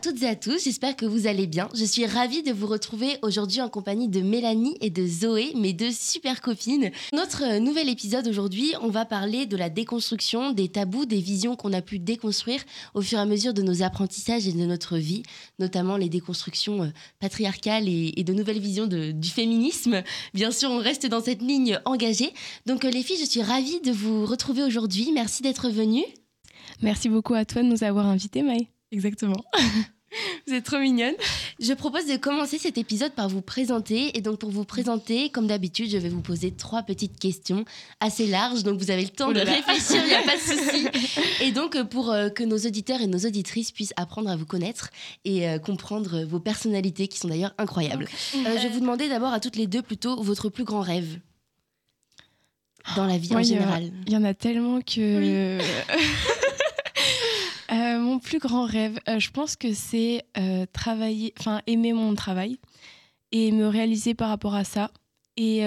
toutes et à tous, j'espère que vous allez bien. Je suis ravie de vous retrouver aujourd'hui en compagnie de Mélanie et de Zoé, mes deux super copines. Notre nouvel épisode aujourd'hui, on va parler de la déconstruction, des tabous, des visions qu'on a pu déconstruire au fur et à mesure de nos apprentissages et de notre vie, notamment les déconstructions euh, patriarcales et, de nouvelles visions du féminisme. Bien sûr, on reste dans cette ligne engagée. Donc euh, les filles, je suis ravie de vous retrouver aujourd'hui. Merci d'être venues. Merci beaucoup à toi de nous avoir invités, Maï. Exactement. Vous êtes trop mignonne. Je propose de commencer cet épisode par vous présenter. Et donc, pour vous présenter, comme d'habitude, je vais vous poser trois petites questions assez larges. Donc, vous avez le temps oh de réfléchir, il n'y a pas de souci. Et donc, pour euh, que nos auditeurs et nos auditrices puissent apprendre à vous connaître et euh, comprendre vos personnalités, qui sont d'ailleurs incroyables. Euh, je vais vous demander d'abord à toutes les deux plutôt votre plus grand rêve dans la vie en général. Il y, en a tellement que. Euh, mon plus grand rêve, euh, je pense que c'est euh, travailler, enfin aimer mon travail et me réaliser par rapport à ça. Et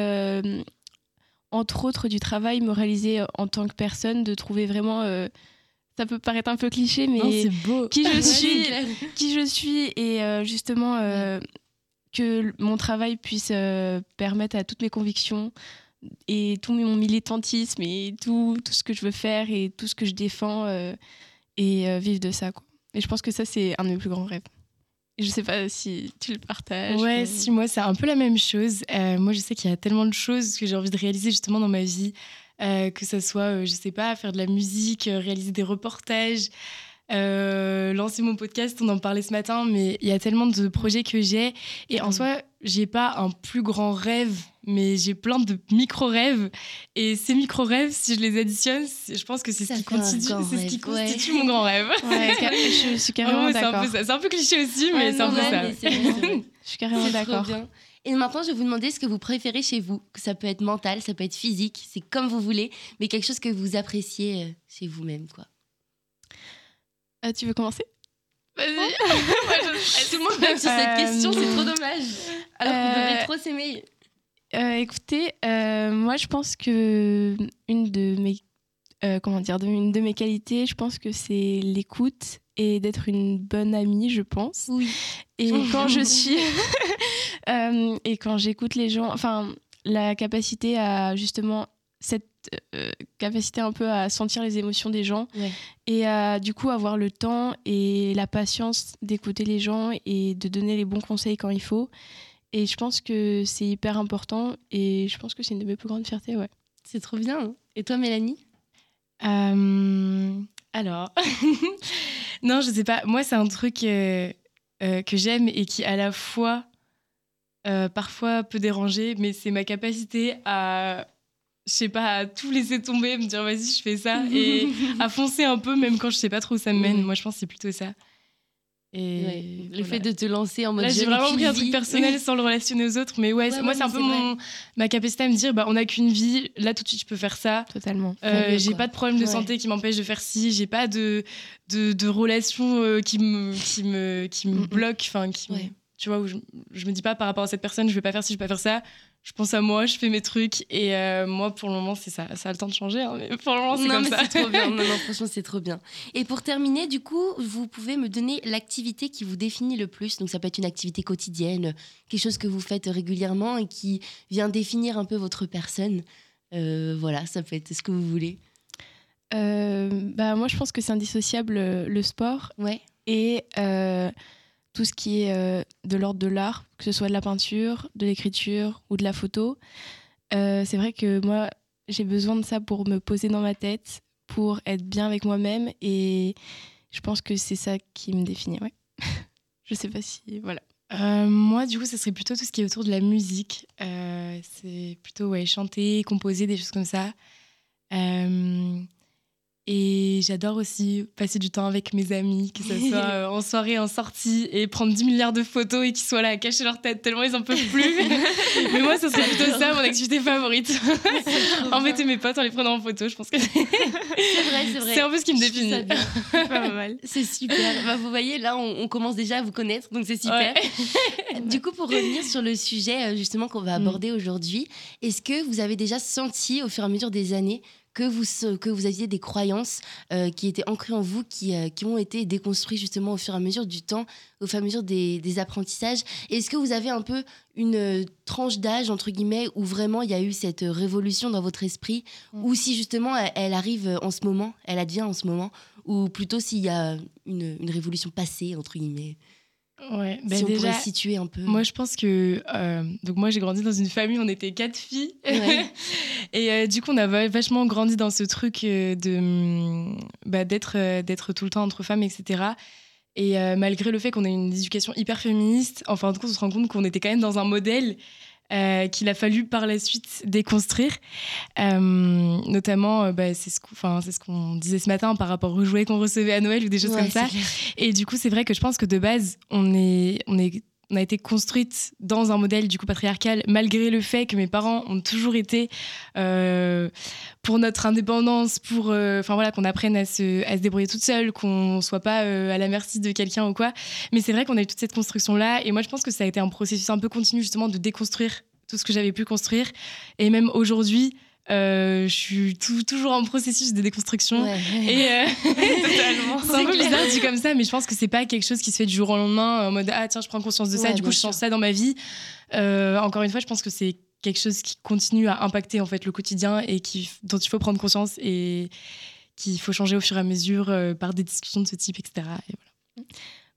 entre autres du travail, me réaliser en tant que personne, de trouver vraiment ça peut paraître un peu cliché, mais qui je suis, qui je suis, et justement que mon travail puisse permettre à toutes mes convictions et tout mon militantisme et tout, tout ce que je veux faire et tout ce que je défends et euh, vivre de ça. Quoi. Et je pense que ça, c'est un de mes plus grands rêves. Je sais pas si tu le partages. Ouais, si moi, c'est un peu la même chose. Euh, moi, je sais qu'il y a tellement de choses que j'ai envie de réaliser justement dans ma vie. Euh, que ce soit, je sais pas, faire de la musique, réaliser des reportages, euh, lancer mon podcast, on en parlait ce matin, mais il y a tellement de projets que j'ai. Et en mm. soi, j'ai pas un plus grand rêve, mais j'ai plein de micro-rêves. Et ces micro-rêves, si je les additionne, je pense que c'est ce qui, constitue, c'est ce qui constitue mon grand rêve. je suis carrément d'accord. C'est un, peu cliché aussi, mais c'est un peu ça. je suis carrément d'accord. Et maintenant, je vais vous demander ce que vous préférez chez vous. Ça peut être mental, ça peut être physique, c'est comme vous voulez, mais quelque chose que vous appréciez euh, chez vous-même, quoi. Euh, tu veux commencer? Vas-y. Tout le monde même sur cette question, c'est trop dommage. Alors qu'on devrait euh, trop s'aimer. Euh, écoutez, moi je pense que une de mes comment dire, une de mes qualités, je pense que c'est l'écoute et d'être une bonne amie, je pense. Oui. Et quand je suis et quand j'écoute les gens, enfin la capacité à justement cette euh, capacité un peu à sentir les émotions des gens et à du coup avoir le temps et la patience d'écouter les gens et de donner les bons conseils quand il faut. Et je pense que c'est hyper important et je pense que c'est une de mes plus grandes fiertés. Ouais. C'est trop bien. Et toi, Mélanie? Euh, Alors, non, je sais pas. Moi, c'est un truc euh, que j'aime et qui à la fois parfois peut déranger, mais c'est ma capacité à je sais pas, à tout laisser tomber, me dire vas-y, je fais ça, et à foncer un peu, même quand je sais pas trop où ça me mène. Moi, je pense que c'est plutôt ça. Et le fait de te lancer en mode. Là, j'ai vraiment pris un truc personnel sans le relationner aux autres, mais ouais, moi, c'est un peu mon, ma capacité à me dire bah, on n'a qu'une vie, là, tout de suite, je peux faire ça. Totalement. Euh, j'ai pas de problème de santé qui m'empêche de faire ci, j'ai pas de, de, de relation euh, qui me, qui me, qui me bloque, enfin, qui. Tu vois, où je, je me dis pas par rapport à cette personne, je vais pas faire ci, je vais pas faire ça je pense à moi, je fais mes trucs et euh, moi pour le moment c'est ça, ça a le temps de changer, hein, mais pour le moment c'est comme ça. C'est trop bien, non, non, franchement c'est trop bien. Et pour terminer, du coup, vous pouvez me donner l'activité qui vous définit le plus. Donc ça peut être une activité quotidienne, quelque chose que vous faites régulièrement et qui vient définir un peu votre personne. Euh, voilà, ça peut être ce que vous voulez. Euh, bah moi je pense que c'est indissociable le sport. Ouais. Et tout ce qui est euh, de l'ordre de l'art, que ce soit de la peinture, de l'écriture ou de la photo. Euh, c'est vrai que moi, j'ai besoin de ça pour me poser dans ma tête, pour être bien avec moi-même et je pense que c'est ça qui me définit. Ouais. je sais pas si. Voilà. Euh, moi, du coup, ça serait plutôt tout ce qui est autour de la musique. c'est plutôt chanter, composer, des choses comme ça. Et j'adore aussi passer du temps avec mes amis, que ce soit euh, en soirée, en sortie, et prendre 10 milliards de photos et qu'ils soient là à cacher leur tête tellement ils en peuvent plus. Mais moi, ça serait plutôt ça, mon activité favorite. Embêter mes potes en les prenant en photo, je pense que c'est vrai, c'est vrai. C'est un peu ce qui me définit. Pas mal. C'est super. Bah, vous voyez, là, on, commence déjà à vous connaître, donc c'est super. du coup, pour revenir sur le sujet euh, justement qu'on va mm. aborder aujourd'hui, est-ce que vous avez déjà senti au fur et à mesure des années que vous, que vous aviez des croyances euh, qui étaient ancrées en vous, qui, euh, qui ont été déconstruites justement au fur et à mesure du temps, au fur et à mesure des, des apprentissages. Est-ce que vous avez un peu une euh, tranche d'âge, entre guillemets, où vraiment il y a eu cette révolution dans votre esprit, mm. ou si justement elle, arrive en ce moment, elle advient en ce moment, ou plutôt s'il y a une, une révolution passée, entre guillemets? Ouais, bah si on déjà, pourrait situer un peu. Moi, je pense que. Euh, donc, moi, j'ai grandi dans une famille, on était quatre filles. et euh, du coup, on a vachement grandi dans ce truc euh, de mm, bah, d'être d'être tout le temps entre femmes, etc. Et malgré le fait qu'on ait une éducation hyper féministe, en fin de compte, on se rend compte qu'on était quand même dans un modèle euh, qu'il a fallu par la suite déconstruire. Euh, notamment, euh, bah, c'est ce qu'on disait ce matin par rapport aux jouets qu'on recevait à Noël ou des choses comme ça. Et du coup, c'est vrai que je pense que de base, on est, on est on a été construite dans un modèle du coup patriarcal, malgré le fait que mes parents ont toujours été euh, pour notre indépendance, pour euh, enfin voilà qu'on apprenne à se, à se débrouiller toute seule, qu'on soit pas euh, à la merci de quelqu'un ou quoi. Mais c'est vrai qu'on a eu toute cette construction là, et moi je pense que ça a été un processus un peu continu justement de déconstruire tout ce que j'avais pu construire, et même aujourd'hui. Euh, je suis toujours en processus de déconstruction. Et euh, c'est un peu bizarre dit comme ça, mais je pense que c'est pas quelque chose qui se fait du jour au lendemain en mode ah tiens je prends conscience de ça, du coup je sens ça dans ma vie. Euh, encore une fois, je pense que c'est quelque chose qui continue à impacter en fait le quotidien et qui, dont il faut prendre conscience et qu'il faut changer au fur et à mesure par des discussions de ce type, etc. Et voilà.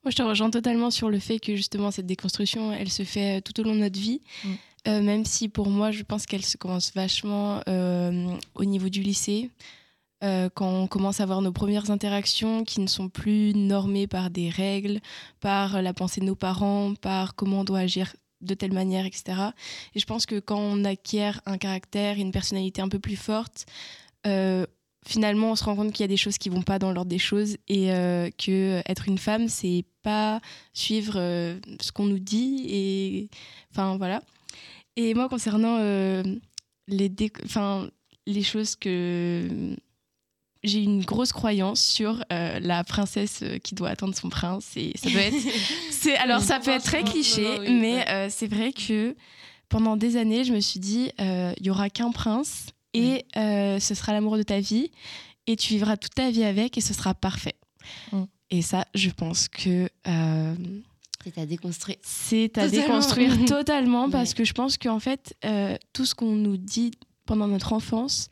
Moi, je te rejoins totalement sur le fait que justement cette déconstruction, elle se fait tout au long de notre vie. Mm. Euh, même si pour moi, je pense qu'elle se commence vachement euh, au niveau du lycée, euh, quand on commence à avoir nos premières interactions qui ne sont plus normées par des règles, par la pensée de nos parents, par comment on doit agir de telle manière, etc. Et je pense que quand on acquiert un caractère une personnalité un peu plus forte, finalement, on se rend compte qu'il y a des choses qui vont pas dans l'ordre des choses et que être une femme, c'est pas suivre ce qu'on nous dit et enfin voilà. Et moi, concernant euh, les, enfin, les choses que. J'ai une grosse croyance sur euh, la princesse euh, qui doit attendre son prince. Et ça doit être. c'est, alors, ça peut être très cliché, mais c'est vrai que pendant des années, je me suis dit il y aura qu'un prince et ce sera l'amour de ta vie et tu vivras toute ta vie avec et ce sera parfait. Mm. Et ça, je pense que c'est à déconstruire. C'est à déconstruire totalement parce que je pense qu'en fait, euh, tout ce qu'on nous dit pendant notre enfance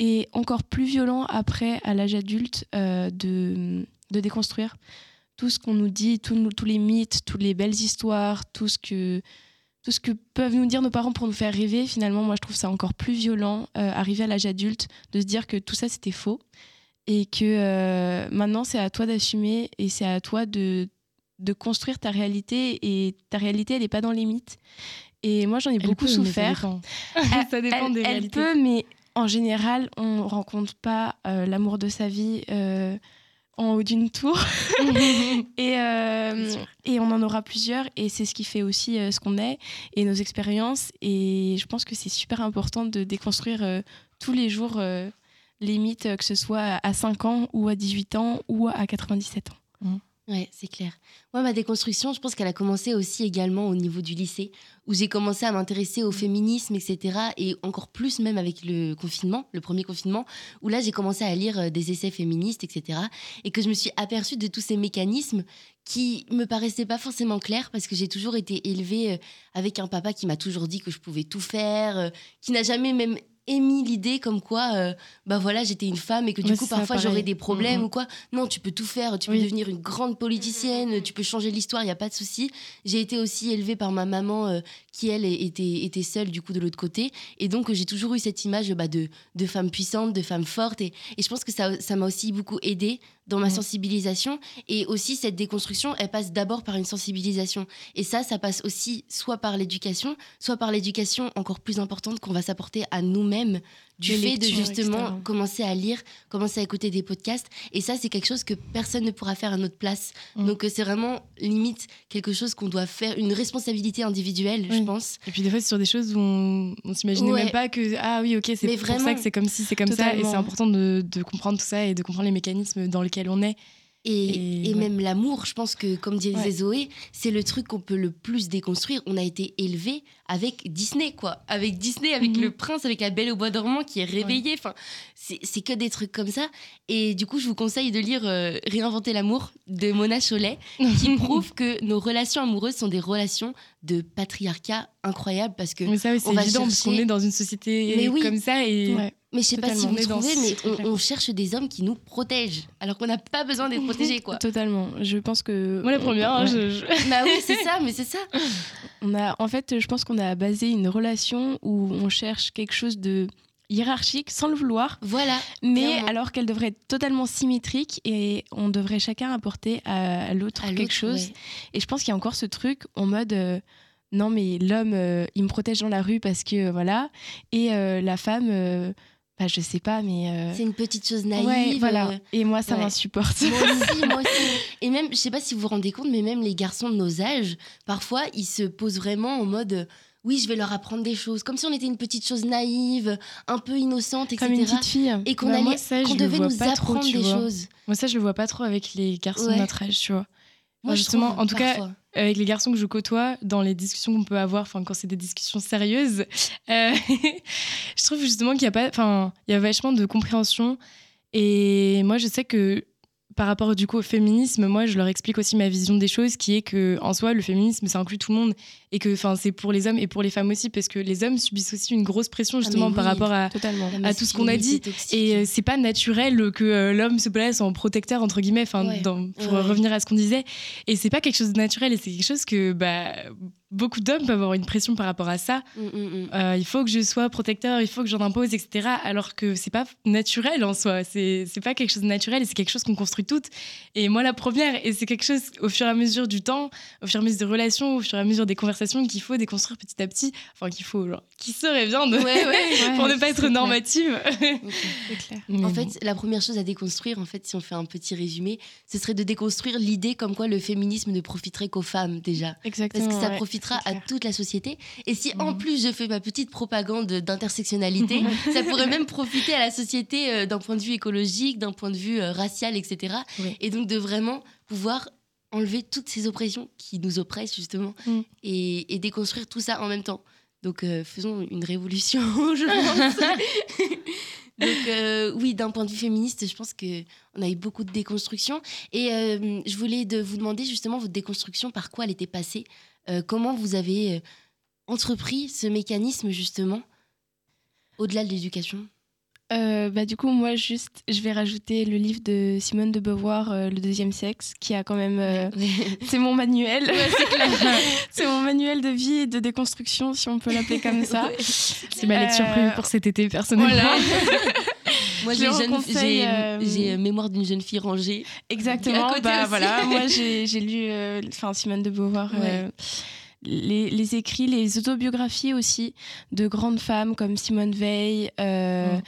est encore plus violent après, à l'âge adulte, euh, de, de déconstruire. Tout ce qu'on nous dit, tous les mythes, toutes les belles histoires, tout ce que tout ce que peuvent nous dire nos parents pour nous faire rêver, finalement, moi, je trouve ça encore plus violent, euh, arriver à l'âge adulte, de se dire que tout ça, c'était faux. Et que maintenant, c'est à toi d'assumer et c'est à toi de de construire ta réalité et ta réalité, elle n'est pas dans les mythes. Et moi, j'en ai beaucoup souffert. Ça dépend, des réalités. Elle peut, mais en général, on rencontre pas euh, l'amour de sa vie euh, en haut d'une tour. et, euh, et on en aura plusieurs. Et c'est ce qui fait aussi ce qu'on est et nos expériences. Et je pense que c'est super important de déconstruire tous les jours les mythes, que ce soit à 5 ans ou à 18 ans ou à 97 ans. Mmh. Ouais, c'est clair. Moi, ma déconstruction, je pense qu'elle a commencé aussi également au niveau du lycée, où j'ai commencé à m'intéresser au féminisme, etc. Et encore plus même avec le confinement, le premier confinement, où là, j'ai commencé à lire euh, des essais féministes, etc. Et que je me suis aperçue de tous ces mécanismes qui me paraissaient pas forcément clairs, parce que j'ai toujours été élevée euh, avec un papa qui m'a toujours dit que je pouvais tout faire, euh, qui n'a jamais même émis l'idée comme quoi, euh, bah voilà, j'étais une femme et que du coup, parfois, j'aurais des problèmes mm, mm. ou quoi. Non, tu peux tout faire. Tu peux devenir une grande politicienne, tu peux changer l'histoire, il n'y a pas de souci. J'ai été aussi élevée par ma maman euh, qui, elle, était, était seule du coup de l'autre côté. Et donc, j'ai toujours eu cette image bah, de, de femme puissante, de femme forte. Et, et je pense que ça m'a aussi beaucoup aidée dans ma sensibilisation. Et aussi, cette déconstruction, elle passe d'abord par une sensibilisation. Et ça, ça passe aussi soit par l'éducation, soit par l'éducation encore plus importante qu'on va s'apporter à nous-mêmes du fait de justement commencer à lire, commencer à écouter des podcasts. Et ça, c'est quelque chose que personne ne pourra faire à notre place. Mm. Donc, euh, c'est vraiment limite quelque chose qu'on doit faire, une responsabilité individuelle, je pense. Et puis, des fois, c'est sur des choses où on, on s'imaginait même pas que, ah oui, ok, c'est pour ça que c'est comme si, c'est comme ça. Et c'est important de, de, comprendre tout ça et de comprendre les mécanismes dans lesquels on est. Et, Et ouais. même l'amour, je pense que, comme disait Ouais. Zoé, c'est le truc qu'on peut le plus déconstruire. On a été élevé avec Disney, quoi. Avec Disney, avec Mhm. le prince, avec la belle au bois dormant qui est réveillée. Enfin, c'est que des trucs comme ça. Et du coup, je vous conseille de lire euh, Réinventer l'amour de Mona Chollet, qui prouve que nos relations amoureuses sont des relations de patriarcat incroyables parce que Mais ça, oui, c'est évident parce qu'on chercher- est dans une société oui. comme ça et. Mais je sais pas si vous trouvez, mais on, on cherche des hommes qui nous protègent, alors qu'on n'a pas besoin d'être protégé, quoi. Totalement. Je pense que. moi la première, hein, Ouais. je- je- bah oui, c'est ça, mais c'est ça. On a, en fait, je pense qu'on a basé une relation où on cherche quelque chose de hiérarchique sans le vouloir, Voilà. mais Clairement. alors qu'elle devrait être totalement symétrique et on devrait chacun apporter à, à l'autre quelque chose. ouais. Et je pense qu'il y a encore ce truc en mode euh, non mais l'homme euh, il me protège dans la rue parce que euh, voilà et euh, la femme euh, bah, je sais pas mais euh, C'est une petite chose naïve. ouais voilà euh, et moi ça ouais. m'insupporte. Moi aussi, moi aussi. Et même, je sais pas si vous vous rendez compte, mais même les garçons de nos âges, parfois, ils se posent vraiment en mode. euh, Oui, je vais leur apprendre des choses, comme si on était une petite chose naïve, un peu innocente, etc. Comme une petite fille. Et qu'on Bah, allait, qu'on devait nous trop, apprendre tu des vois. choses. moi ça je le vois pas trop avec les garçons Ouais. de notre âge, tu vois. Moi, justement, trouve, en tout cas, avec les garçons que je côtoie, dans les discussions qu'on peut avoir, enfin quand c'est des discussions sérieuses, euh, je trouve justement qu'il y a pas, enfin il y a vachement de compréhension. Et moi, je sais que par rapport du coup au féminisme, moi, je leur explique aussi ma vision des choses, qui est que en soi, le féminisme, ça inclut tout le monde et que, enfin, c'est pour les hommes et pour les femmes aussi, parce que les hommes subissent aussi une grosse pression Ah, justement par rapport à tout ce qu'on a dit. et euh, c'est pas naturel que euh, l'homme se place en protecteur entre guillemets, enfin Ouais. pour Ouais. revenir à ce qu'on disait. Et c'est pas quelque chose de naturel et c'est quelque chose que bah, beaucoup d'hommes peuvent avoir une pression par rapport à ça. Mm, mm, mm. Euh, il faut que je sois protecteur, il faut que j'en impose, etc. Alors que c'est pas naturel en soi. C'est c'est pas quelque chose de naturel et c'est quelque chose qu'on construit toutes. Et moi la première. Et c'est quelque chose au fur et à mesure du temps, au fur et à mesure des relations, au fur et à mesure des conversations qu'il faut déconstruire petit à petit. Enfin qu'il faut, genre, qui serait bien de. Ouais, ouais. pour ne pas être clair. normative. Clair. En bon. fait, la première chose à déconstruire, en fait, si on fait un petit résumé, ce serait de déconstruire l'idée comme quoi le féminisme ne profiterait qu'aux femmes déjà. Exactement. Parce que ça ouais, profitera à toute la société. Et si en Mhm. plus je fais ma petite propagande d'intersectionnalité, ça pourrait même profiter à la société euh, d'un point de vue écologique, d'un point de vue euh, racial, etc. Et donc de vraiment pouvoir enlever toutes ces oppressions qui nous oppressent justement Mhm. et, et déconstruire tout ça en même temps. Donc euh, faisons une révolution, je pense. Donc euh, oui, d'un point de vue féministe, je pense que on a eu beaucoup de déconstruction. Et euh, je voulais de vous demander justement votre déconstruction, par quoi elle était passée, comment vous avez entrepris ce mécanisme justement au-delà de l'éducation? Euh, bah, du coup, moi, juste, je vais rajouter le livre de Simone de Beauvoir, euh, Le deuxième sexe, qui a quand même. euh, c'est mon manuel. c'est mon manuel de vie et de déconstruction, si on peut l'appeler comme ça. C'est ma lecture Euh, prévue pour cet été, personnellement. Voilà. Moi, j'ai mémoire d'une jeune fille rangée. Exactement. Bah, voilà. Moi, j'ai lu euh, enfin, Simone de Beauvoir. euh, les, les écrits, les autobiographies aussi de grandes femmes comme Simone Veil. euh.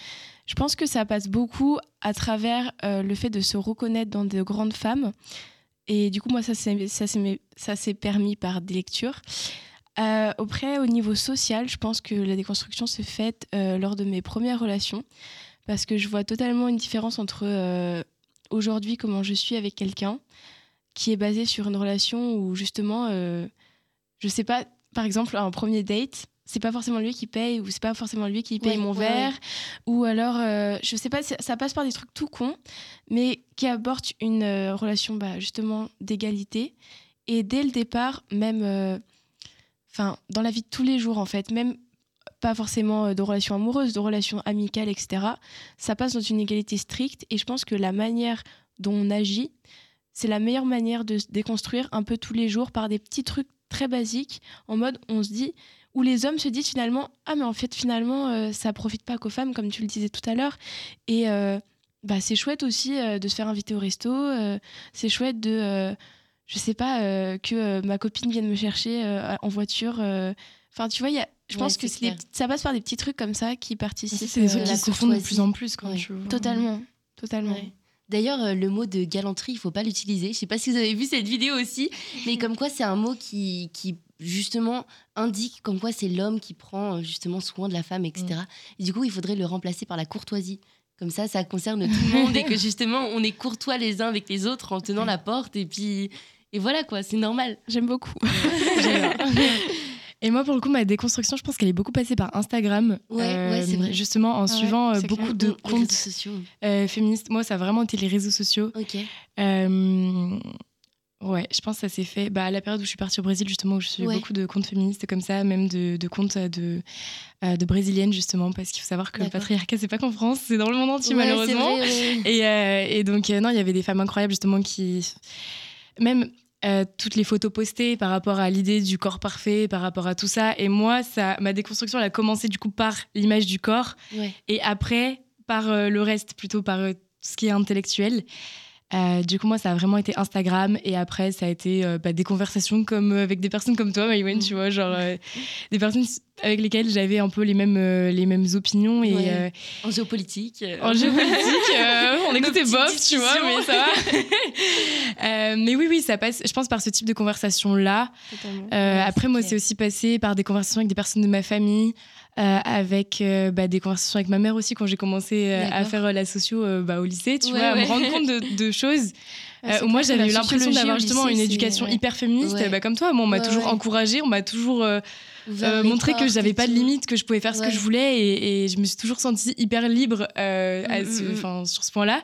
Je pense que ça passe beaucoup à travers euh, le fait de se reconnaître dans de grandes femmes. Et du coup, moi, ça s'est permis par des lectures. Euh, après, au niveau social, je pense que la déconstruction s'est faite euh, lors de mes premières relations. Parce que je vois totalement une différence entre aujourd'hui, comment je suis avec quelqu'un, qui est basé sur une relation où justement, je sais pas, par exemple, un premier date, c'est pas forcément lui qui paye ou c'est pas forcément lui qui paye Ouais, mon ouais, verre. ou alors euh, je sais pas ça ça passe par des trucs tout cons mais qui apportent une euh, relation bah, justement d'égalité. Et dès le départ même euh, enfin dans la vie de tous les jours en fait même pas forcément euh, de relations amoureuses de relations amicales etc ça passe dans une égalité stricte. Et je pense que la manière dont on agit c'est la meilleure manière de se déconstruire un peu tous les jours par des petits trucs très basiques en mode on se dit où les hommes se disent finalement ah mais en fait finalement euh, ça profite pas qu'aux femmes comme tu le disais tout à l'heure et euh, bah c'est chouette aussi euh, de se faire inviter au resto euh, c'est chouette de euh, je sais pas euh, que euh, ma copine vienne me chercher euh, en voiture euh. enfin tu vois il y a je Ouais, pense que c'est des ça passe par des petits trucs comme ça qui participent C'est des trucs qui la se font de plus en plus quand Ouais. tu vois. totalement totalement Ouais. D'ailleurs, le mot de galanterie, il faut pas l'utiliser. Je sais pas si vous avez vu cette vidéo aussi, mais comme quoi c'est un mot qui, qui justement indique comme quoi c'est l'homme qui prend euh, justement soin de la femme, etc. Et du coup, il faudrait le remplacer par la courtoisie. Comme ça, ça concerne tout le monde et que justement, on est courtois les uns avec les autres en tenant la porte et puis. Et voilà quoi, c'est normal. J'aime beaucoup. Et moi, pour le coup, ma déconstruction, je pense qu'elle est beaucoup passée par Instagram. Ouais, ouais, c'est vrai. Justement, en suivant euh, beaucoup clair. de comptes sociaux. euh, féministes. Moi, ça a vraiment été les réseaux sociaux. Ok. Euh, ouais, je pense que ça s'est fait bah, à la période où je suis partie au Brésil, justement, où je suis Ouais. beaucoup de comptes féministes comme ça, même de, de comptes de, euh, de brésiliennes, justement, parce qu'il faut savoir que le patriarcat, c'est pas qu'en France, c'est dans le monde entier, Ouais, malheureusement. c'est vrai, ouais. Et, euh, et donc, euh, non, il y avait des femmes incroyables, justement, qui. Même. euh, toutes les photos postées par rapport à l'idée du corps parfait, par rapport à tout ça. Et moi, ça, ma déconstruction, elle a commencé du coup par l'image du corps et après par euh, le reste, plutôt par euh, tout ce qui est intellectuel. Euh, du coup, moi, ça a vraiment été Instagram et après, ça a été euh, bah, des conversations comme euh, avec des personnes comme toi, Maïwen, Mm. tu vois, genre des personnes avec lesquelles j'avais un peu les mêmes, les mêmes opinions et Ouais. En géopolitique. en géopolitique, on écoutait Bob, tu vois, mais ça va. Mais oui, oui, ça passe, je pense, par ce type de conversation-là. Ouais, après, moi, c'est aussi passé par des conversations avec des personnes de ma famille, avec euh, bah, des conversations avec ma mère aussi quand j'ai commencé euh, à faire euh, la socio euh, bah, au lycée, tu Ouais, vois, à ouais. me rendre compte de, de choses Ouais, euh, moi j'avais eu l'impression d'avoir justement lycée, une éducation ouais. hyper féministe, Ouais. bah, comme toi. Moi, on m'a Ouais, toujours encouragée, on m'a toujours euh, euh, montré que j'avais pas de limite, que je pouvais faire ce que je voulais et, et je me suis toujours sentie hyper libre euh, à Mm, ce- mm, mm. sur ce point-là.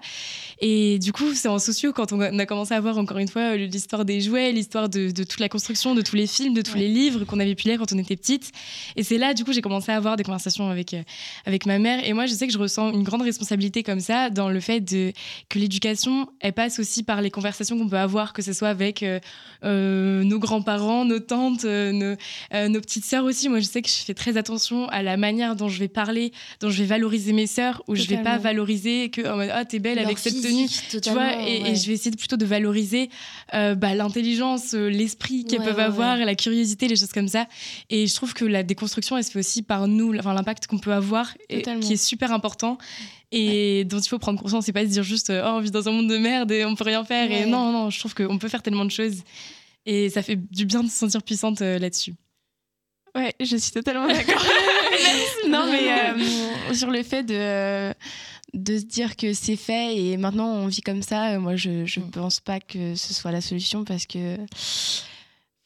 Et du coup, c'est en sociaux quand on a, commencé à voir encore une fois euh, l'histoire des jouets, l'histoire de, de toute la construction, de tous les films, de tous Ouais. les livres qu'on avait pu lire quand on était petite. Et c'est là, du coup, j'ai commencé à avoir des conversations avec, euh, avec ma mère. Et moi, je sais que je ressens une grande responsabilité comme ça dans le fait de, que l'éducation, elle passe aussi par les conversations qu'on peut avoir, que ce soit avec nos grands-parents, nos tantes, nos, nos petites sœurs aussi. Moi, je sais que je fais très attention à la manière dont je vais parler, dont je vais valoriser mes sœurs, où je vais pas Totalement. valoriser que mode ah t'es belle Leur avec cette tenue. Tu vois, totalement, et, je vais essayer de- plutôt de valoriser euh, bah, l'intelligence, euh, l'esprit qu'elles Ouais, peuvent ouais, avoir, la curiosité, les choses comme ça. Et je trouve que la déconstruction, elle se fait aussi par nous, enfin l'impact qu'on peut avoir, et- Totalement. qui est super important et dont il faut prendre conscience et pas se dire juste oh on vit dans un monde de merde et on peut rien faire. Ouais. Et non, non, je trouve qu'on peut faire tellement de choses. Et ça fait du bien de se sentir puissante euh, là-dessus. Ouais, je suis totalement d'accord. non, mais euh, sur le fait de, de se dire que c'est fait et maintenant on vit comme ça, euh, moi je, je Mm. pense pas que ce soit la solution parce que.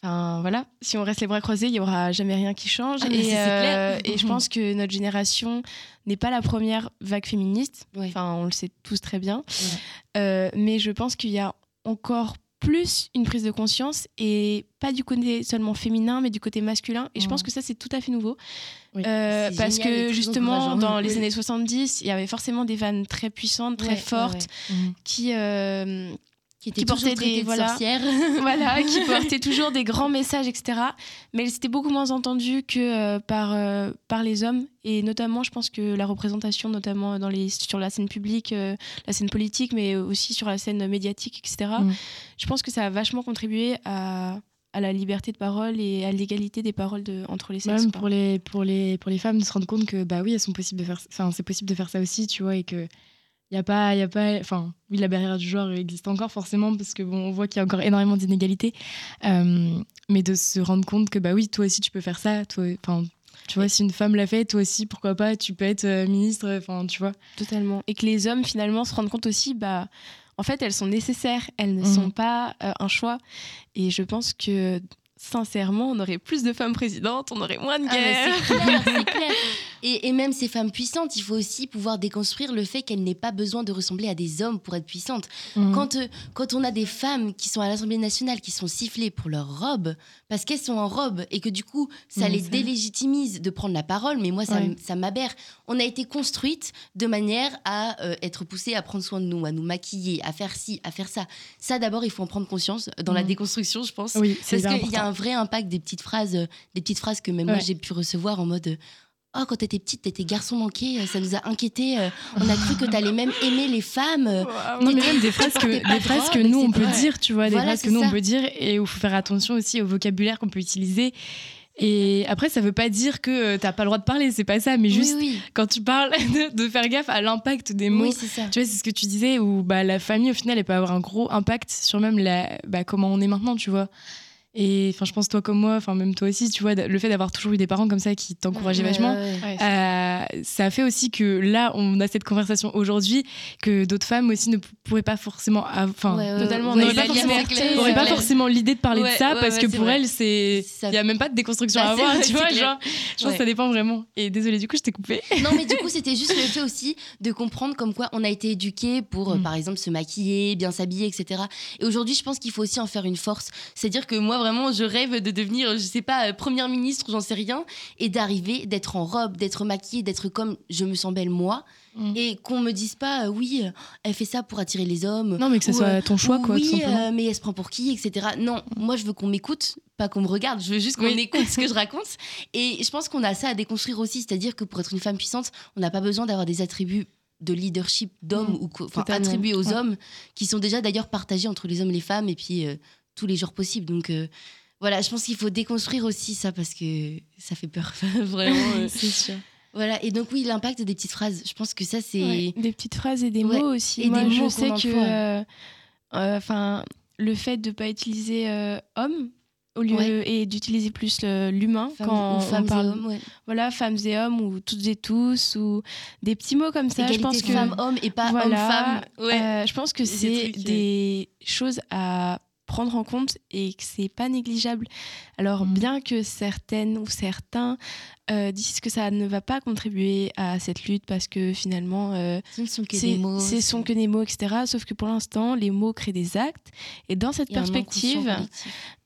Enfin voilà, si on reste les bras croisés, il y aura jamais rien qui change. Ah, et, euh, et je pense que notre génération n'est pas la première vague féministe. Ouais. Enfin, on le sait tous très bien. Ouais. Euh, mais je pense qu'il y a encore plus une prise de conscience et pas du côté seulement féminin mais du côté masculin. Et je pense que ça c'est tout à fait nouveau. Oui. Euh, parce que justement dans les années 70 il y avait forcément des vannes très puissantes très Ouais, ouais, fortes ouais. qui euh, Qui était traitée des- de voilà. voilà, qui portaient toujours des grands messages, etc. Mais c'était beaucoup moins entendu que euh, par, euh, par les hommes. Et notamment, je pense que la représentation, notamment dans les, sur la scène publique, euh, la scène politique, mais aussi sur la scène médiatique, etc., Mm. je pense que ça a vachement contribué à, à la liberté de parole et à l'égalité des paroles de, entre les sexes. Même pour les, pour, les, pour les femmes, de se rendre compte que bah oui, elles sont possibles de faire, enfin, c'est possible de faire ça aussi, tu vois, et que il y a pas, y a pas, enfin, oui, la barrière du genre existe encore forcément parce que bon, on voit qu'il y a encore énormément d'inégalités, Euh, mais de se rendre compte que bah oui, toi aussi tu peux faire ça, toi, enfin, tu vois, si une femme l'a fait, toi aussi, pourquoi pas, tu peux être euh, ministre, enfin, tu vois. Totalement. Et que les hommes, finalement, se rendent compte aussi, bah, en fait, elles sont nécessaires, elles ne Mhm. sont pas euh, un choix. Et je pense que, sincèrement, on aurait plus de femmes présidentes, on aurait moins de Ah, guerres. c'est clair, c'est clair. Et, et même ces femmes puissantes, il faut aussi pouvoir déconstruire le fait qu'elles n'aient pas besoin de ressembler à des hommes pour être puissantes. Mhm. Quand, euh, quand on a des femmes qui sont à l'Assemblée nationale, qui sont sifflées pour leur robe, parce qu'elles sont en robe, et que du coup, ça Mhm, les ça. délégitimise de prendre la parole, mais moi, ça, Ouais. ça m'aberre. On a été construites de manière à euh, être poussées à prendre soin de nous, à nous maquiller, à faire ci, à faire ça. Ça, d'abord, il faut en prendre conscience dans la Mhm. déconstruction, je pense. Oui, c'est Parce qu'il y a important. Un vrai impact des petites phrases, euh, des petites phrases que même moi j'ai pu recevoir en mode euh, Oh, quand t'étais petite, t'étais garçon manqué, euh, ça nous a inquiété. on a cru que t'allais même aimer les femmes. Non, mais même des phrases que, des de phrases que nous, on peut dire, tu vois, des Voilà, phrases que nous, on peut dire et où il faut faire attention aussi au vocabulaire qu'on peut utiliser. Et après, ça veut pas dire que t'as pas le droit de parler, c'est pas ça, mais juste oui, quand tu parles, de, de faire gaffe à l'impact des mots. Oui, c'est ça. Tu vois, c'est ce que tu disais, où bah, la famille, au final, elle peut avoir un gros impact sur même la, bah, comment on est maintenant, tu vois. Et enfin, je pense toi comme moi, enfin même toi aussi, tu vois, le fait d'avoir toujours eu des parents comme ça qui t'encourageaient vachement, euh, ça fait aussi que là, on a cette conversation aujourd'hui que d'autres femmes aussi ne pourraient pas forcément, enfin, totalement, n'auraient pas, forcément, pas forcément l'idée de parler de ça parce que pour elles, c'est, il y a même pas de déconstruction bah, à avoir, tu vois, genre, je pense que ça dépend vraiment. Et désolé, du coup, je t'ai coupé. Non, mais du coup, c'était juste le fait aussi de comprendre comme quoi on a été éduqué pour, mm. par exemple, se maquiller, bien s'habiller, etc. Et aujourd'hui, je pense qu'il faut aussi en faire une force. C'est-à-dire que moi, vraiment, je rêve de devenir, je sais pas, euh, première ministre, j'en sais rien, et d'arriver, d'être en robe, d'être maquillée, d'être comme je me sens belle moi. Mm. Et qu'on me dise pas, euh, oui, euh, elle fait ça pour attirer les hommes. Non, mais que ce soit ton choix, quoi. Oui, mais elle se prend pour qui, etc. Non, moi, je veux qu'on m'écoute, pas qu'on me regarde. Je veux juste qu'on écoute ce que je raconte. Et je pense qu'on a ça à déconstruire aussi. C'est-à-dire que pour être une femme puissante, on n'a pas besoin d'avoir des attributs de leadership d'hommes mm. ou enfin attribués aux hommes qui sont déjà d'ailleurs partagés entre les hommes et les femmes et puis tous les genres possibles. Donc euh, voilà, je pense qu'il faut déconstruire aussi ça parce que ça fait peur, vraiment. Euh. c'est sûr. Voilà, et donc oui, l'impact des petites phrases, je pense que ça c'est... des petites phrases et des mots aussi. Et Moi, des je sais que euh, enfin le fait de ne pas utiliser homme au lieu et d'utiliser plus l'humain quand femmes on parle hommes, voilà femmes et hommes ou toutes et tous ou des petits mots comme ça je pense que femmes hommes et pas voilà, homme femme je pense que c'est des choses à prendre en compte et que c'est pas négligeable. Alors mm. bien que certaines ou certains euh, disent que ça ne va pas contribuer à cette lutte parce que finalement euh, ce ne sont que des mots, ce sont que des mots, etc. Sauf que pour l'instant les mots créent des actes et dans cette perspective,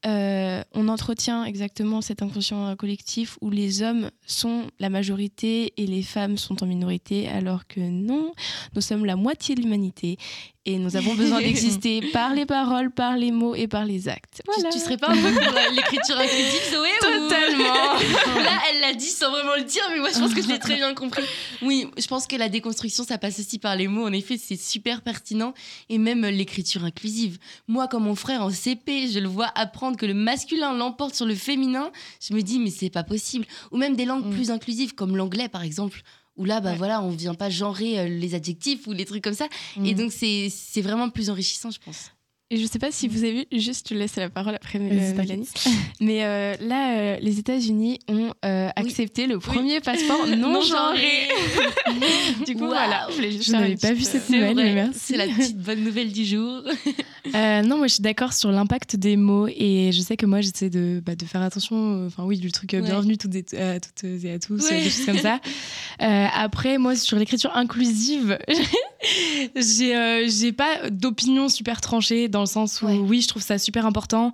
euh, on entretient exactement cet inconscient collectif où les hommes sont la majorité et les femmes sont en minorité, alors que non, nous sommes la moitié de l'humanité et nous avons besoin d'exister par les paroles, par les mots et par les actes. Voilà. Tu, serais pas un peu pour l'écriture inclusive, Zoé Totalement. Là, elle l'a dit sans vraiment le dire, mais moi je pense que je l'ai très bien compris. Oui, je pense que la déconstruction, ça passe aussi par les mots. En effet, c'est super pertinent et même l'écriture inclusive. Moi, comme mon frère en CP, je le vois apprendre que le masculin l'emporte sur le féminin, je me dis mais c'est pas possible. Ou même des langues mm. plus inclusives comme l'anglais par exemple où là bah voilà on vient pas genrer euh, les adjectifs ou les trucs comme ça et mm. donc c'est vraiment plus enrichissant je pense et je sais pas si vous avez vu, juste je te laisse la parole après Mélanie. Mais euh, là, euh, les États-Unis ont euh, accepté le premier passeport non, genré. du coup, voilà. Je, n'avais pas vu cette nouvelle, C'est la petite bonne nouvelle du jour. non, moi je suis d'accord sur l'impact des mots et je sais que moi j'essaie de, bah, de faire attention, enfin oui, du truc bienvenue toutes et, à toutes et à tous, des choses comme ça. après, moi sur l'écriture inclusive, j'ai pas d'opinion super tranchée dans le sens où oui, je trouve ça super important.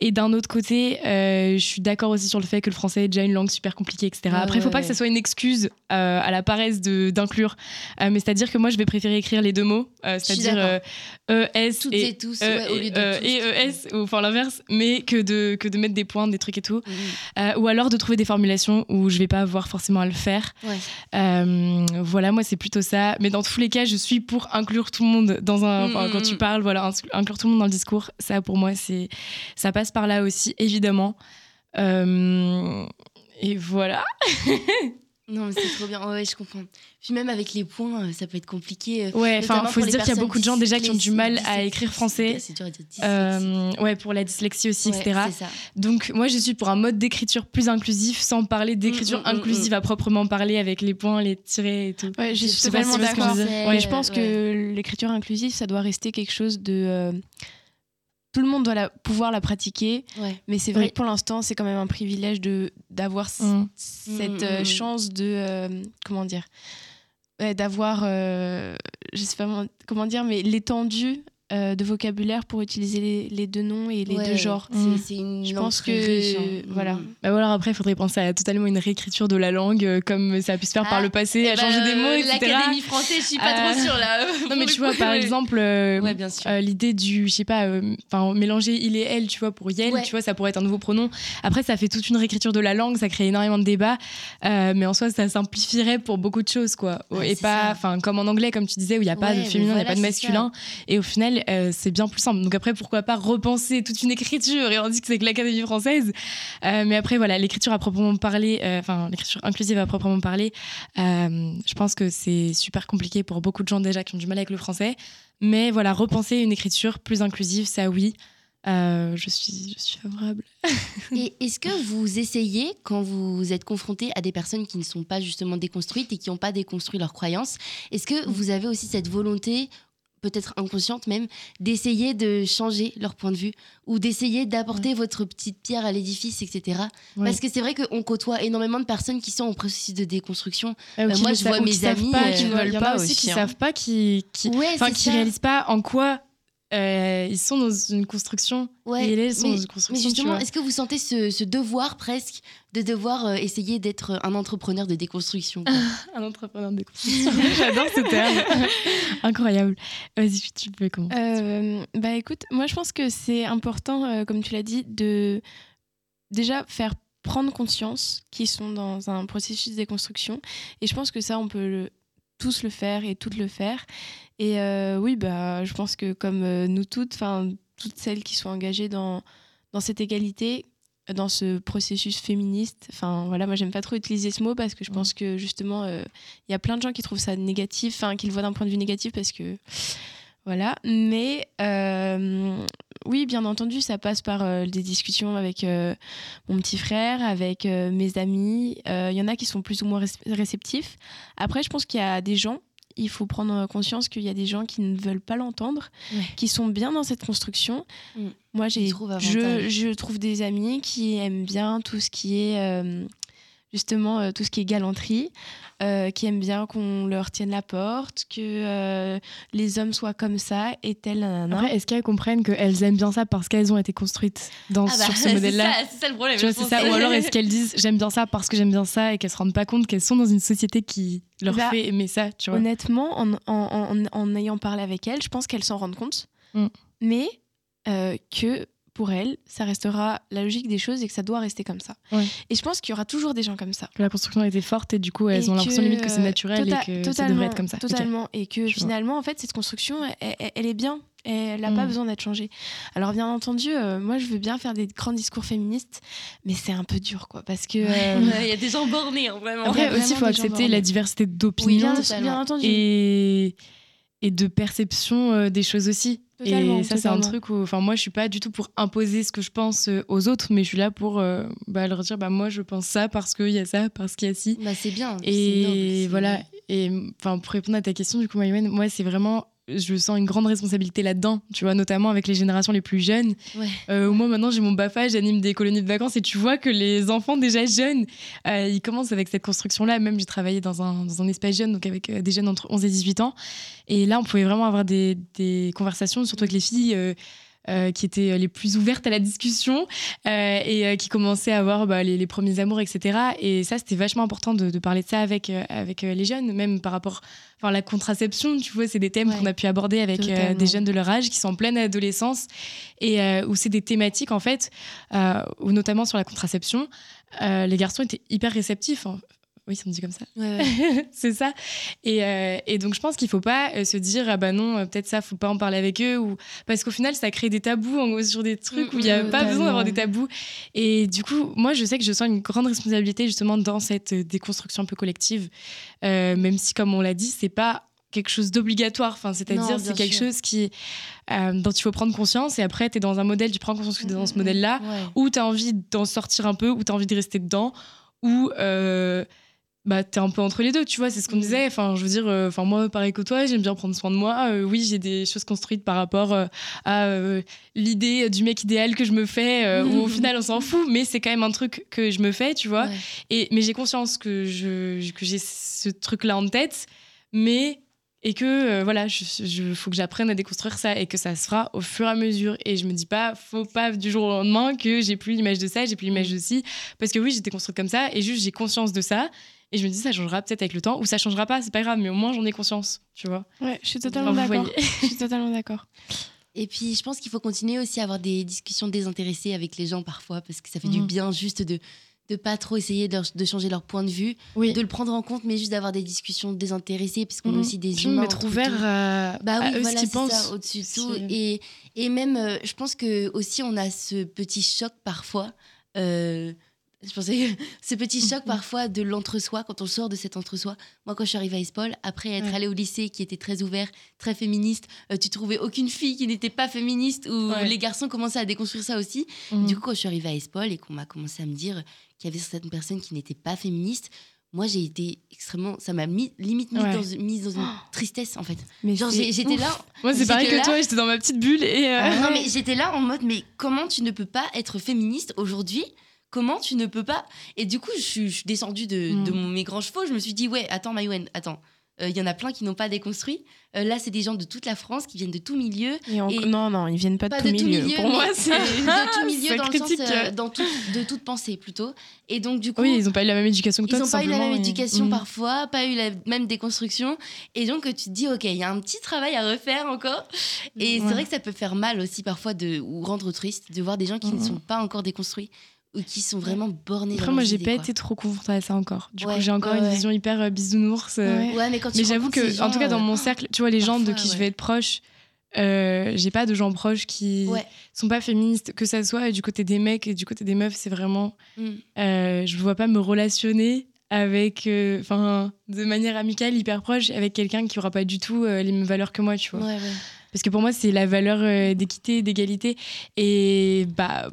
Et d'un autre côté, euh, je suis d'accord aussi sur le fait que le français est déjà une langue super compliquée, etc. Après, il faut pas que ça soit une excuse euh, à la paresse d'inclure. Euh, mais c'est-à-dire que moi, je vais préférer écrire les deux mots, c'est-à-dire E, S et, et, tous, et E, S, ou enfin l'inverse, mais que de, que de mettre des points, des trucs et tout. Ou alors de trouver des formulations où je vais pas avoir forcément à le faire. voilà, moi, c'est plutôt ça. Mais dans tous les cas, je suis pour inclure tout le monde dans un. Mm, quand mm, tu mm. parles, voilà, inclure tout le monde dans le discours. Ça, pour moi, c'est ça passe par là aussi, évidemment. Euh, et voilà. non, mais c'est trop bien. Ouais, je comprends. Puis même avec les points, euh, ça peut être compliqué. Euh, ouais, enfin, faut se dire qu'il y a beaucoup de gens déjà qui ont du mal à écrire français. C'est dur à dire. Euh, ouais, pour la dyslexie aussi, etc. Donc moi, je suis pour un mode d'écriture plus inclusif, sans parler d'écriture mm, mm, mm, inclusive à proprement parler avec les points, les tirets et tout. Ouais, je suis totalement d'accord. Ouais, je pense que l'écriture inclusive, ça doit rester quelque chose de tout le monde doit la, pouvoir la pratiquer, mais c'est vrai que pour l'instant, c'est quand même un privilège de d'avoir cette chance de comment dire? D'avoir, euh, je sais pas comment dire, mais l'étendue euh, de vocabulaire pour utiliser les, deux noms et les deux genres. C'est une Je pense que riche, hein. voilà. Mm. Bah voilà. Après, il faudrait penser à totalement une réécriture de la langue, euh, comme ça a pu se faire par ah, le passé, à eh changer des ben, mots, etc. L'Académie française, je suis pas trop euh, sûre là. non, mais tu vois, par exemple, l'idée du, je sais pas, enfin mélanger il et elle, tu vois, pour yel, tu vois, ça pourrait être un nouveau pronom. Après, ça fait toute une réécriture de la langue, ça crée énormément de débats, mais en soi, ça simplifierait pour beaucoup de choses, quoi. et pas, enfin, comme en anglais, comme tu disais, où il n'y a pas de féminin, il n'y a pas de masculin, et au final euh, c'est bien plus simple. Donc après, pourquoi pas repenser toute une écriture et on dit que c'est que l'Académie française. Euh, mais après, voilà, l'écriture à proprement parler, euh, enfin l'écriture inclusive à proprement parler, je pense que c'est super compliqué pour beaucoup de gens déjà qui ont du mal avec le français. Mais voilà, repenser une écriture plus inclusive, ça oui. euh, je, suis, je suis favorable. et est-ce que vous essayez, quand vous êtes confronté à des personnes qui ne sont pas justement déconstruites et qui n'ont pas déconstruit leurs croyances, est-ce que mm. vous avez aussi cette volonté peut-être inconsciente même, d'essayer de changer leur point de vue ou d'essayer d'apporter votre petite pierre à l'édifice, etc. Parce que c'est vrai qu'on côtoie énormément de personnes qui sont en processus de déconstruction. Euh, euh, moi, je vois mes amis pas, qui ne veulent pas aussi, qui ne savent pas, qui, qui, qui réalisent pas en quoi euh, ils sont dans une construction. Ouais, et sont mais, dans une construction. Mais justement, est-ce que vous sentez ce, devoir presque de devoir euh, essayer d'être un entrepreneur de déconstruction Un entrepreneur de déconstruction. J'adore ce terme. Incroyable. Vas-y, tu peux commencer. Euh, bah écoute, moi je pense que c'est important, comme tu l'as dit, de déjà faire prendre conscience qu'ils sont dans un processus de déconstruction. Et je pense que ça, on peut le, tous le faire et toutes le faire. Et euh, oui, bah, je pense que comme euh, nous toutes, enfin toutes celles qui sont engagées dans, dans cette égalité, dans ce processus féministe, enfin voilà, moi j'aime pas trop utiliser ce mot parce que je pense que justement, euh, il y a plein de gens qui trouvent ça négatif, enfin qui le voient d'un point de vue négatif parce que voilà. Mais oui, bien entendu, ça passe par des discussions avec mon petit frère, avec mes amis. Il y en a qui sont plus ou moins réceptifs. Après, je pense qu'il y a des gens il faut prendre conscience qu'il y a des gens qui ne veulent pas l'entendre, qui sont bien dans cette construction. Mm. Moi, j'ai, je, je, trouve des amis qui aiment bien tout ce qui est euh, justement euh, tout ce qui est galanterie, euh, qui aiment bien qu'on leur tienne la porte, que les hommes soient comme ça et tel. est-ce qu'elles comprennent qu'elles aiment bien ça parce qu'elles ont été construites dans, ah bah, sur ce modèle-là C'est ça, le problème. Ou alors est-ce qu'elles disent j'aime bien ça parce que j'aime bien ça et qu'elles se rendent pas compte qu'elles sont dans une société qui leur bah, fait aimer ça, tu vois. Honnêtement, en, en, en, ayant parlé avec elles, je pense qu'elles s'en rendent compte. Mm. Mais euh, que pour elles, ça restera la logique des choses et que ça doit rester comme ça. Et je pense qu'il y aura toujours des gens comme ça. Que la construction a été forte et du coup, elles ont l'impression limite que c'est naturel et que ça devrait être comme ça. Totalement. Et que finalement, en fait, cette construction, elle, est bien. Elle n'a pas mm. besoin d'être changée. Alors, bien entendu, euh, moi, je veux bien faire des grands discours féministes, mais c'est un peu dur, quoi, parce que... Euh, il y a des gens bornés, hein, vraiment. Après, aussi, il faut accepter la diversité d'opinions. bien, entendu. Et, et de perception euh, des choses aussi et ça, c'est un truc où, enfin, moi, je suis pas du tout pour imposer ce que je pense euh, aux autres, mais je suis là pour euh, bah, leur dire, bah, moi, je pense ça parce qu'il y a ça, parce qu'il y a ci. Bah, c'est bien. Et voilà. Et enfin, pour répondre à ta question, du coup, moi, c'est vraiment je sens une grande responsabilité là-dedans, tu vois, notamment avec les générations les plus jeunes. Euh, moi, maintenant, j'ai mon BAFA, j'anime des colonies de vacances et tu vois que les enfants déjà jeunes, euh, ils commencent avec cette construction-là. Même, j'ai travaillé dans un, dans un espace jeune, donc avec euh, des jeunes entre 11 et 18 ans. Et là, on pouvait vraiment avoir des, des conversations, surtout avec les filles. Euh, qui étaient les plus ouvertes à la discussion euh, et euh, qui commençaient à avoir bah, les, premiers amours, etc. Et ça, c'était vachement important de, parler de ça avec, avec les jeunes, même par rapport à la contraception. Tu vois, c'est des thèmes qu'on a pu aborder avec des jeunes de leur âge qui sont en pleine adolescence et où c'est des thématiques, en fait, où notamment sur la contraception, les garçons étaient hyper réceptifs. Oui, ça me dit comme ça. c'est ça. Et, euh, et, donc, je pense qu'il ne faut pas euh, se dire, ah bah non, euh, peut-être ça, faut pas en parler avec eux. Ou... Parce qu'au final, ça crée des tabous en sur des trucs où il n'y a mm, pas besoin d'avoir des tabous. Et du coup, moi, je sais que je sens une grande responsabilité justement dans cette déconstruction un peu collective. même si, comme on l'a dit, c'est pas quelque chose d'obligatoire. Enfin, c'est-à-dire, c'est quelque chose qui, dont il faut prendre conscience. Et après, tu es dans un modèle, tu prends conscience que tu es dans ce modèle-là, ou tu as envie d'en sortir un peu, ou tu as envie de rester dedans, ou bah t'es un peu entre les deux tu vois c'est ce qu'on mm. disait. Enfin je veux dire euh, enfin moi pareil que toi j'aime bien prendre soin de moi. Euh, oui j'ai des choses construites par rapport euh, à l'idée du mec idéal que je me fais où au final on s'en fout mais c'est quand même un truc que je me fais tu vois. Et mais j'ai conscience que je que j'ai ce truc là en tête mais et que voilà je, faut que j'apprenne à déconstruire ça et que ça se fera au fur et à mesure. Et je me dis pas faut pas du jour au lendemain que j'ai plus l'image de ça j'ai plus l'image mm. de ci. Parce que oui j'étais construite comme ça et juste j'ai conscience de ça et je me dis, ça changera peut-être avec le temps, ou ça changera pas, c'est pas grave, mais au moins j'en ai conscience, tu vois. Ouais, je suis totalement d'accord. je suis totalement d'accord. Et puis, je pense qu'il faut continuer aussi à avoir des discussions désintéressées avec les gens parfois, parce que ça fait du mhm. bien juste de de pas trop essayer de, changer leur point de vue, de le prendre en compte, mais juste d'avoir des discussions désintéressées, puisqu'on a mhm. aussi des humains. Mettre ouvert à, bah oui, à eux ce qu'ils pensent. au-dessus de tout. Et, et même, euh, je pense que aussi on a ce petit choc parfois. Euh, Je pensais ce petit choc Mhm. parfois de l'entre-soi, quand on sort de cet entre-soi. Moi, quand je suis arrivée à Espol, après être Ouais. allée au lycée qui était très ouvert, très féministe, euh, tu trouvais aucune fille qui n'était pas féministe ou Ouais. les garçons commençaient à déconstruire ça aussi. Mhm. Du coup, quand je suis arrivée à Espol et qu'on m'a commencé à me dire qu'il y avait certaines personnes qui n'étaient pas féministes, moi, j'ai été extrêmement. Ça m'a mis, limite mise Ouais. dans, une tristesse, en fait. Mais Genre, j'étais là. Moi, c'est pareil que là- toi, j'étais dans ma petite bulle et. euh, Ah Non, mais j'étais là en mode, mais comment tu ne peux pas être féministe aujourd'hui Comment tu ne peux pas Et du coup, je suis, je suis descendue de, Mm. de mon- mes grands chevaux. Je me suis dit, ouais, attends, Maïwen, attends. Euh, Il y en a plein qui n'ont pas déconstruit. Euh, là, c'est des gens de toute la France qui viennent de tout milieu. Et en- Et- Non, non, ils viennent pas de, Pas tout, de tout milieu. Pour moi, c'est. de tout milieu dans le sens euh, dans tout- de toute pensée plutôt. Et donc, du coup, Oui, ils n'ont pas eu la même éducation que ils toi. n'ont tout pas eu la même et- éducation parfois, pas eu la même déconstruction. Et donc, tu te dis, OK, il y a un petit travail à refaire encore. Et Ouais. c'est vrai que ça peut faire mal aussi parfois de, ou rendre triste de voir des gens qui ne sont pas encore déconstruits ou qui sont vraiment bornés Après, dans moi, j'ai pas quoi. été trop confrontée à ça encore. Du Ouais, coup, j'ai encore ouais, une vision hyper euh, bisounours. euh, Ouais. Mais quand tu Mais j'avoue que, en tout cas, dans euh, mon cercle, tu vois, les gens de qui je vais être proche, euh, j'ai pas de gens proches qui sont pas féministes, que ça soit du côté des mecs et du côté des meufs, c'est vraiment. mm. euh, je vois pas me relationner avec. euh, Enfin, de manière amicale, hyper proche, avec quelqu'un qui aura pas du tout euh, les mêmes valeurs que moi, tu vois. Ouais, ouais. Parce que pour moi, c'est la valeur euh, d'équité, d'égalité. Et bah.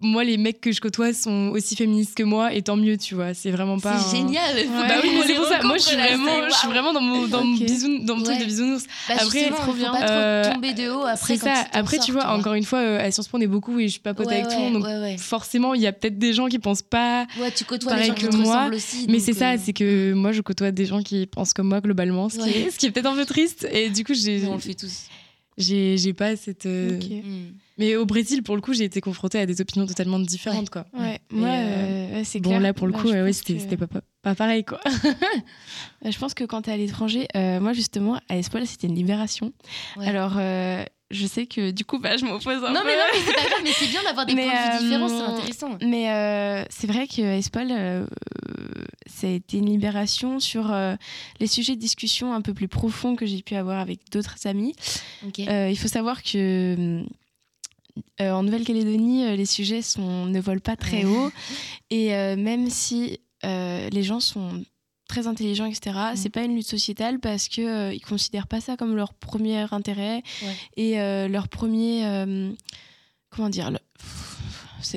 Moi, les mecs que je côtoie sont aussi féministes que moi, et tant mieux, tu vois. C'est vraiment pas. C'est un- génial. Ouais. Bah oui, c'est pour ça. Moi, je suis vraiment, je suis vraiment dans mon, dans mon, Ok. bisoun- dans mon truc de bisounours. Bah, Après, trop bien. pas trop Euh, tomber de haut après. C'est quand ça. tu Après, sors, tu vois, encore une fois, euh, à Sciences Po, on est beaucoup et je suis papote Ouais, avec tout le monde. Forcément, il y a peut-être des gens qui pensent pas. Ouais, tu côtoies pareil les gens qui que te moi, aussi. Mais c'est ça, euh, c'est que moi, je côtoie des gens qui pensent comme moi globalement, ce, qui, est, qui peut-être un peu triste. Et du coup, j'ai on le fait tous. j'ai j'ai pas cette. Mais au Brésil, pour le coup, j'ai été confrontée à des opinions totalement différentes, quoi. Ouais, moi, euh, ouais, c'est Bon, clair. là, pour le Bah, coup, ouais, c'était que- pas, pas, pas pareil, quoi. Euh, Je pense que quand tu es à l'étranger, euh, moi justement, à Espol, c'était une libération. Alors, euh, je sais que du coup, bah, je m'oppose un Non, peu. mais non, mais c'est pas grave, mais c'est bien d'avoir des Mais, points de vue différents, c'est euh, intéressant. Mais euh, c'est vrai que Espol, euh, ça a été une libération sur les sujets de discussion un peu plus profonds que j'ai pu avoir avec d'autres amis. Il faut savoir que euh, en Nouvelle-Calédonie, euh, les sujets sont, ne volent pas très haut. Et euh, même si les gens sont très intelligents, etc., Mm. c'est pas une lutte sociétale parce qu'ils euh, ils considèrent pas ça comme leur premier intérêt Ouais. et euh, leur premier. euh, comment dire le-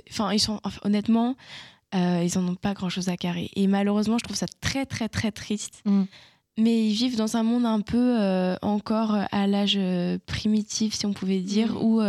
Enfin, ils sont. honnêtement. ils en ont pas grand chose à carrer. Et malheureusement, je trouve ça très, très, très triste. Mm. Mais ils vivent dans un monde un peu encore à l'âge primitif, si on pouvait dire, Mm. où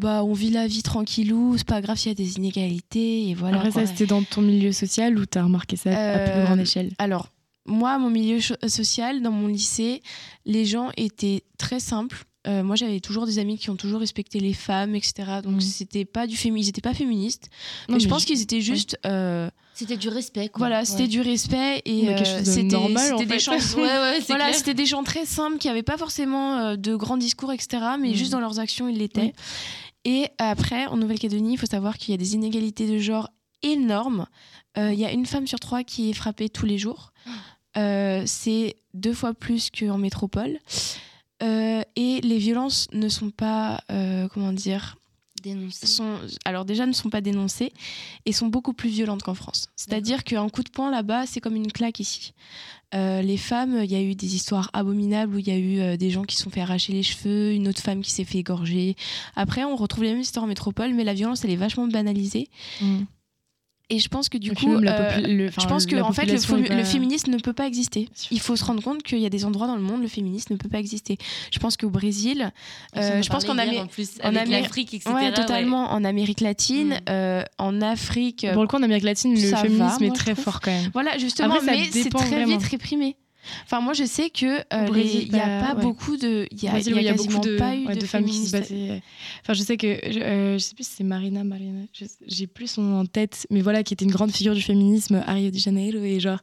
bah, on vit la vie tranquillou, c'est pas grave s'il y a des inégalités, et voilà. Après, quoi. ça, c'était dans ton milieu social ou t'as remarqué ça à plus Euh, grande échelle? Alors, moi, mon milieu cho- social, dans mon lycée, les gens étaient très simples. Euh, moi, j'avais toujours des amis qui ont toujours respecté les femmes, etc. Donc, Mm. c'était pas du fémi- ils n'étaient pas féministes. Non, mais je pense qu'ils étaient juste. euh, C'était du respect, quoi. voilà, c'était Ouais. du respect et euh, de c'était normal, en c'était des gens. Ouais, ouais, c'est Voilà, clair. c'était des gens très simples qui n'avaient pas forcément euh, de grands discours, etc. Mais Mm. juste dans leurs actions, ils l'étaient. Et après, en Nouvelle-Calédonie, il faut savoir qu'il y a des inégalités de genre énormes. Euh, Il y a une femme sur trois qui est frappée tous les jours. Euh, c'est deux fois plus qu'en métropole. Euh, et les violences ne sont pas, comment dire, Dénoncer. sont, alors déjà ne sont pas dénoncées et sont beaucoup plus violentes qu'en France. C'est-à-dire qu'un coup de poing là-bas, c'est comme une claque ici. Euh, les femmes, il y a eu des histoires abominables où il y a eu euh, des gens qui se sont fait arracher les cheveux, une autre femme qui s'est fait égorger. Après, on retrouve les mêmes histoires en métropole, mais la violence, elle est vachement banalisée. Mm. Et je pense que du coup, euh, le- je pense que en fait, le, pas- féminisme ne peut pas exister. Il faut se rendre compte qu'il y a des endroits dans le monde, le féminisme ne peut pas exister. Je pense qu'au Brésil, On euh, je pense qu'en parlait hier, Amé- en plus, en avec Amé- l'Afrique, etc. ouais, totalement, en Amérique latine, Mm. euh, en Afrique, Pour le coup, en Amérique latine, le va, féminisme moi, est très fort quand même. Voilà, justement, Après, mais c'est très vraiment. vite réprimé. Enfin, moi, je sais que euh, il n'y a bah, pas ouais. beaucoup de, il y a, Au Brésil, il y a oui, il y a quasiment beaucoup de, pas eu ouais, de, de femmes qui se féministes. battaient. Enfin, je sais que, je, euh, je sais plus si c'est Marina, Marina, j'ai plus son nom en tête, mais voilà, qui était une grande figure du féminisme à Rio de Janeiro. Et genre,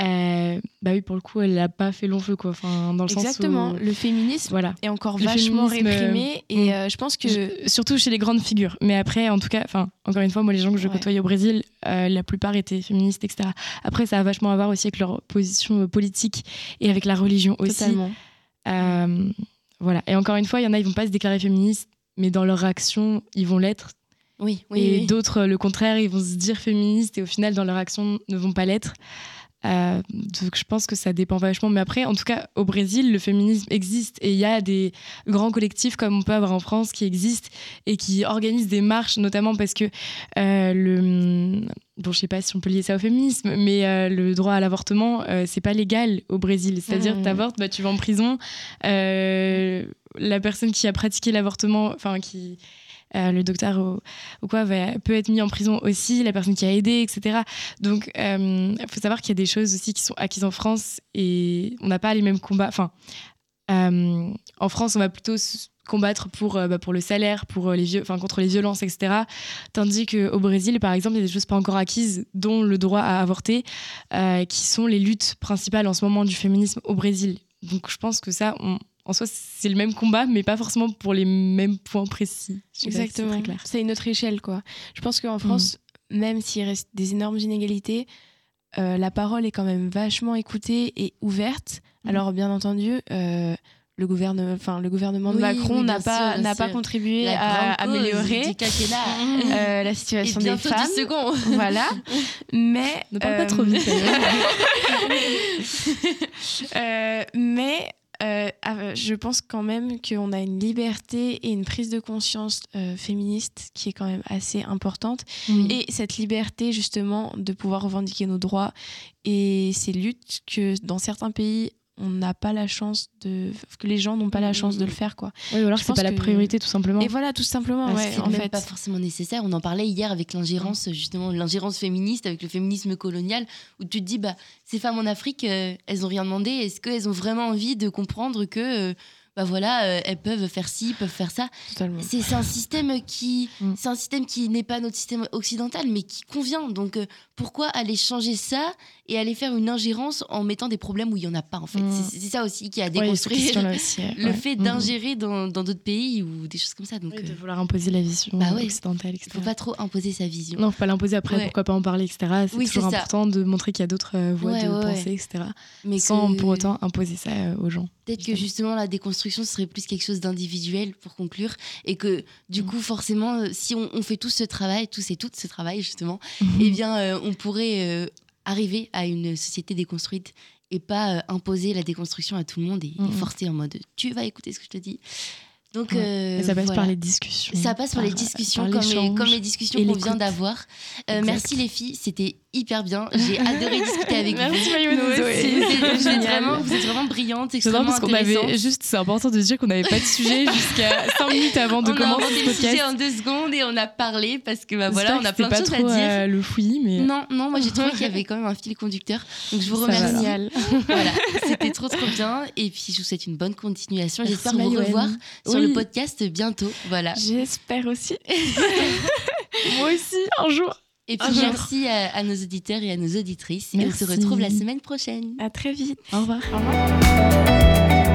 euh, bah oui, pour le coup, elle n'a pas fait long feu, quoi. Enfin, dans le Exactement. sens où. Le féminisme Voilà. est encore vachement féminisme, réprimé et mm. euh, je pense que Je- surtout chez les grandes figures. Mais après, en tout cas, enfin, encore une fois, moi, les gens que je Ouais. côtoyais au Brésil, euh, la plupart étaient féministes, etc. Après, ça a vachement à voir aussi avec leur position euh, politique et avec la religion aussi. totalement. Euh, voilà. Et encore une fois, il y en a, ils vont pas se déclarer féministes, mais dans leur action, ils vont l'être. Oui, oui. et oui. d'autres, le contraire, ils vont se dire féministes et au final, dans leur action, ne vont pas l'être. Euh, donc je pense que ça dépend vachement. Mais après, en tout cas, au Brésil, le féminisme existe et il y a des grands collectifs comme on peut avoir en France qui existent et qui organisent des marches, notamment parce que euh, le. Bon, je sais pas si on peut lier ça au féminisme, mais euh, le droit à l'avortement, euh, c'est pas légal au Brésil. C'est-à-dire, Mmh. t'avortes, bah, tu vas en prison. Euh, la personne qui a pratiqué l'avortement, enfin, qui. Euh, le docteur ou, quoi va- peut être mis en prison aussi, la personne qui a aidé, etc. Donc, il faut savoir qu'il y a des choses aussi qui sont acquises en France et on n'a pas les mêmes combats. Euh, en France, on va plutôt combattre pour, euh, bah, pour le salaire, pour euh, les contre les violences, etc. Tandis qu'au Brésil, par exemple, il y a des choses pas encore acquises, dont le droit à avorter, euh, qui sont les luttes principales en ce moment du féminisme au Brésil. Donc, je pense que ça, en soi, c'est le même combat, mais pas forcément pour les mêmes points précis. Exactement. C'est une autre échelle, quoi. Je pense qu'en France, même s'il reste des énormes inégalités, euh, la parole est quand même vachement écoutée et ouverte. Mhm. Alors, bien entendu, euh, le, gouvernement, enfin, le gouvernement de Oui, Macron n'a pas, n'a pas contribué à améliorer euh, la Et situation des femmes. du second. Voilà. Mais. Ne parle pas trop vite. Mais euh, je pense quand même qu'on a une liberté et une prise de conscience euh, féministe qui est quand même assez importante. Et cette liberté, justement, de pouvoir revendiquer nos droits et ces luttes que dans certains pays, on n'a pas la chance de. que les gens n'ont pas la chance de le faire, quoi. Oui, ou alors c'est pas la priorité, tout simplement. Et voilà, tout simplement, ouais, en même fait. pas forcément nécessaire. On en parlait hier avec l'ingérence, justement, l'ingérence féministe, avec le féminisme colonial, où tu te dis, bah, ces femmes en Afrique, euh, elles ont rien demandé. Est-ce qu'elles ont vraiment envie de comprendre que, euh, bah voilà, euh, elles peuvent faire ci, peuvent faire ça. C'est un système qui, Mm. c'est un système qui n'est pas notre système occidental, mais qui convient. Donc, euh, pourquoi aller changer ça et aller faire une ingérence en mettant des problèmes où il y en a pas en fait? Mm. C'est ça aussi qui a Ouais, déconstruit aussi, euh, le ouais. fait Mhm. d'ingérer dans dans d'autres pays ou des choses comme ça. Donc, Oui, euh, de vouloir imposer la vision Bah ouais. occidentale, il etc. faut pas trop imposer sa vision. Non, faut pas l'imposer après, Ouais. pourquoi pas en parler, etc. C'est Oui, toujours important de montrer qu'il y a d'autres voies Ouais, de ouais, penser, ouais. etc. mais Sans que- pour autant imposer ça aux gens. Peut-être que justement la déconstruction serait plus quelque chose d'individuel pour conclure et que du Mm. coup forcément euh, si on, on fait tout ce travail, tous et toutes ce travail justement, eh bien euh, on pourrait euh, arriver à une société déconstruite et pas euh, imposer la déconstruction à tout le monde et, et Mhm. forcer en mode tu vas écouter ce que je te dis. Donc Ouais. ça passe voilà. par les discussions. Ça passe par les discussions, par comme, les, l'échange comme les discussions qu'on vient d'avoir. Merci les filles, c'était hyper bien. J'ai adoré discuter avec Merci vous. Aussi. Vous êtes, vous êtes Génial. vraiment, vous êtes vraiment brillantes, J'adore extrêmement parce qu'on avait intéressantes. juste, c'est important de dire qu'on n'avait pas de sujet jusqu'à 5 minutes avant de on a commencer inventé ce le sujet podcast. en deux secondes et on a parlé parce que bah, voilà, on a plein de choses pas trop, à dire. euh, le fouillis, mais Non, non, moi j'ai trouvé qu'il y avait quand même un fil conducteur. Donc je vous remercie. Voilà, c'était trop trop bien. Et puis je vous souhaite une bonne continuation. Merci, J'espère vous revoir sur Oui. le podcast bientôt. Voilà. J'espère aussi. moi aussi, un jour. Et puis Un jour. merci à, à nos auditeurs et à nos auditrices. Et on Merci. se retrouve la semaine prochaine. À très vite. Au revoir. Au revoir.